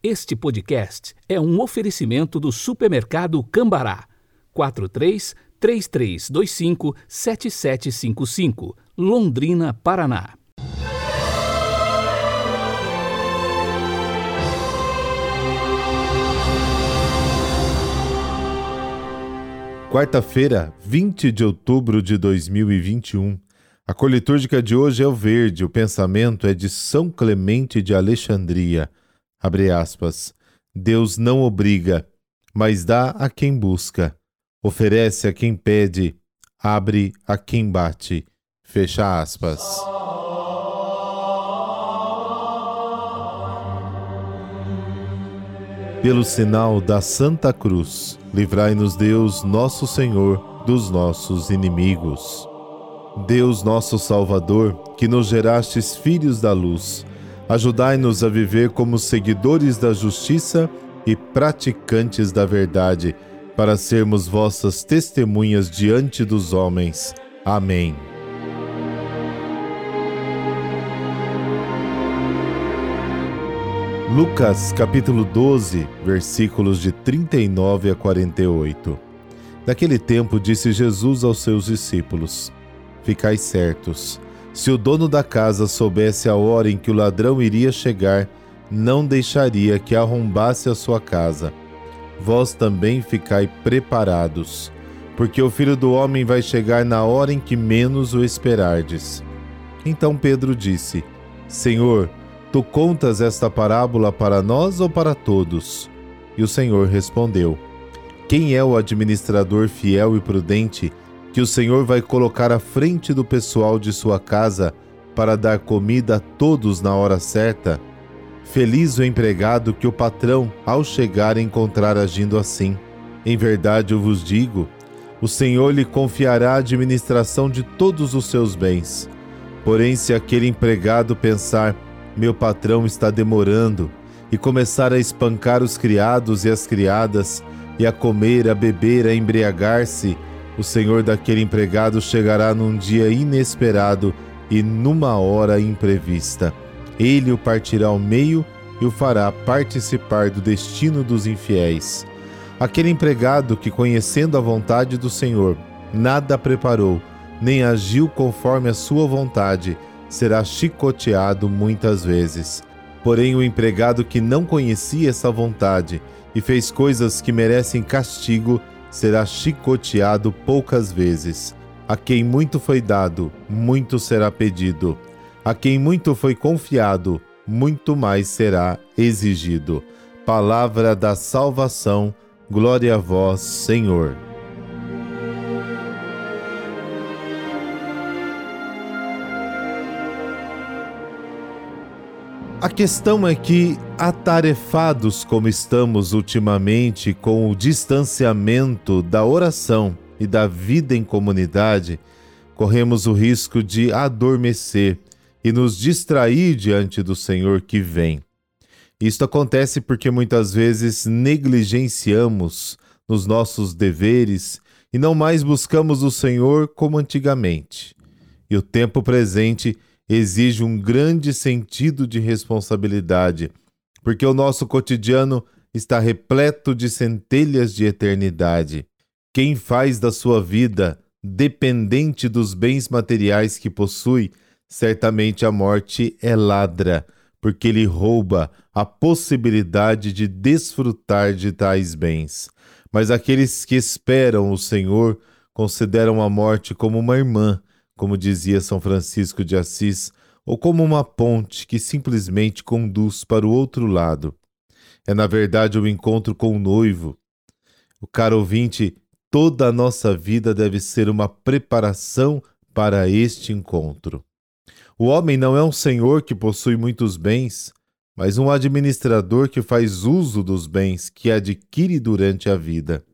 Este podcast é um oferecimento do supermercado Cambará. 43 3325 7755, Londrina, Paraná. Quarta-feira, 20 de outubro de 2021. A cor litúrgica de hoje é o verde, o pensamento é de São Clemente de Alexandria. Abre aspas. Deus não obriga, mas dá a quem busca. Oferece a quem pede, abre a quem bate. Fecha aspas. Pelo sinal da Santa Cruz, livrai-nos Deus, nosso Senhor, dos nossos inimigos. Deus nosso Salvador, que nos gerastes filhos da luz, ajudai-nos a viver como seguidores da justiça e praticantes da verdade, para sermos vossas testemunhas diante dos homens. Amém. Lucas capítulo 12, versículos de 39 a 48. Naquele tempo disse Jesus aos seus discípulos: ficai certos. Se o dono da casa soubesse a hora em que o ladrão iria chegar, não deixaria que arrombasse a sua casa. Vós também ficai preparados, porque o filho do homem vai chegar na hora em que menos o esperardes. Então Pedro disse: Senhor, tu contas esta parábola para nós ou para todos? E o Senhor respondeu: Quem é o administrador fiel e prudente? Que o Senhor vai colocar à frente do pessoal de sua casa para dar comida a todos na hora certa? Feliz o empregado que o patrão, ao chegar, encontrar agindo assim. Em verdade eu vos digo: o Senhor lhe confiará a administração de todos os seus bens. Porém, se aquele empregado pensar, meu patrão está demorando, e começar a espancar os criados e as criadas, e a comer, a beber, a embriagar-se, o senhor daquele empregado chegará num dia inesperado e numa hora imprevista. Ele o partirá ao meio e o fará participar do destino dos infiéis. Aquele empregado que, conhecendo a vontade do Senhor, nada preparou, nem agiu conforme a sua vontade, será chicoteado muitas vezes. Porém, o empregado que não conhecia essa vontade e fez coisas que merecem castigo, será chicoteado poucas vezes. A quem muito foi dado, muito será pedido. A quem muito foi confiado, muito mais será exigido. Palavra da salvação, glória a vós, Senhor. A questão é que, atarefados como estamos ultimamente com o distanciamento da oração e da vida em comunidade, corremos o risco de adormecer e nos distrair diante do Senhor que vem. Isto acontece porque muitas vezes negligenciamos nos nossos deveres e não mais buscamos o Senhor como antigamente. E o tempo presente exige um grande sentido de responsabilidade, porque o nosso cotidiano está repleto de centelhas de eternidade. Quem faz da sua vida dependente dos bens materiais que possui, certamente a morte é ladra, porque lhe rouba a possibilidade de desfrutar de tais bens. Mas aqueles que esperam o Senhor consideram a morte como uma irmã como dizia São Francisco de Assis, ou como uma ponte que simplesmente conduz para o outro lado. É, na verdade, o um encontro com o noivo. O caro ouvinte, toda a nossa vida deve ser uma preparação para este encontro. O homem não é um senhor que possui muitos bens, mas um administrador que faz uso dos bens que adquire durante a vida.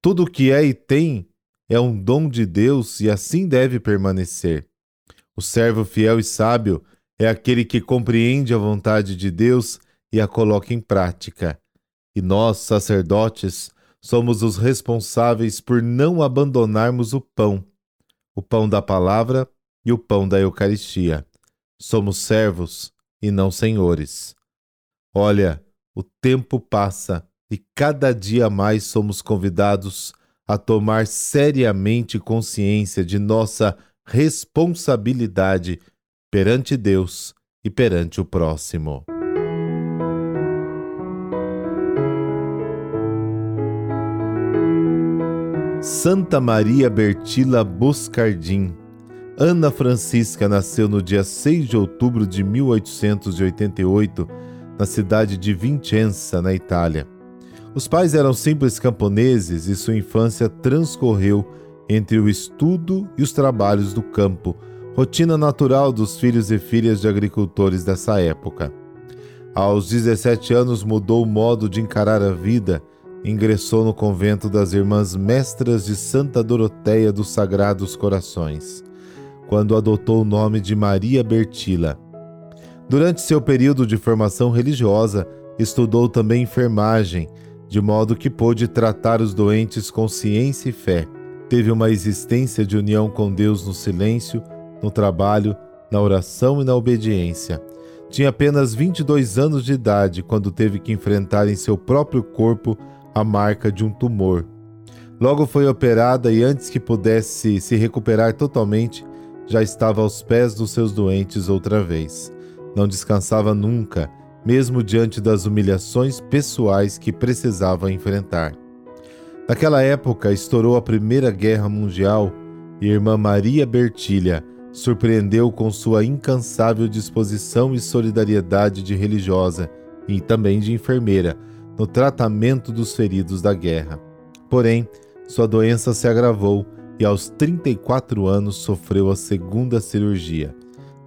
Tudo o que é e tem é um dom de Deus e assim deve permanecer. O servo fiel e sábio é aquele que compreende a vontade de Deus e a coloca em prática. E nós, sacerdotes, somos os responsáveis por não abandonarmos o pão, o pão da palavra e o pão da Eucaristia. Somos servos e não senhores. Olha, o tempo passa e cada dia mais somos convidados a tomar seriamente consciência de nossa responsabilidade perante Deus e perante o próximo. Santa Maria Bertila Boscardin. Ana Francisca nasceu no dia 6 de outubro de 1888, na cidade de Vicenza, na Itália. Os pais eram simples camponeses e sua infância transcorreu entre o estudo e os trabalhos do campo, rotina natural dos filhos e filhas de agricultores dessa época. Aos 17 anos mudou o modo de encarar a vida ingressou no convento das Irmãs Mestras de Santa Doroteia dos Sagrados Corações, quando adotou o nome de Maria Bertila. Durante seu período de formação religiosa, estudou também enfermagem, de modo que pôde tratar os doentes com ciência e fé. Teve uma existência de união com Deus no silêncio, no trabalho, na oração e na obediência. Tinha apenas 22 anos de idade quando teve que enfrentar em seu próprio corpo a marca de um tumor. Logo foi operada e antes que pudesse se recuperar totalmente, já estava aos pés dos seus doentes outra vez. Não descansava nunca, mesmo diante das humilhações pessoais que precisava enfrentar. Naquela época estourou a Primeira Guerra Mundial e irmã Maria Bertilha surpreendeu com sua incansável disposição e solidariedade de religiosa e também de enfermeira no tratamento dos feridos da guerra. Porém, sua doença se agravou e aos 34 anos sofreu a segunda cirurgia.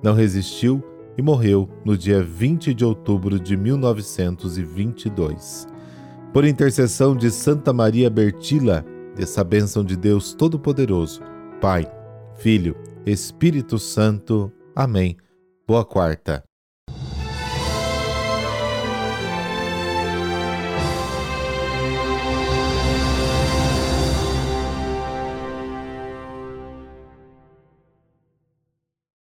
Não resistiu e morreu no dia 20 de outubro de 1922. Por intercessão de Santa Maria Bertila, dessa bênção de Deus Todo-Poderoso, Pai, Filho, Espírito Santo. Amém. Boa quarta.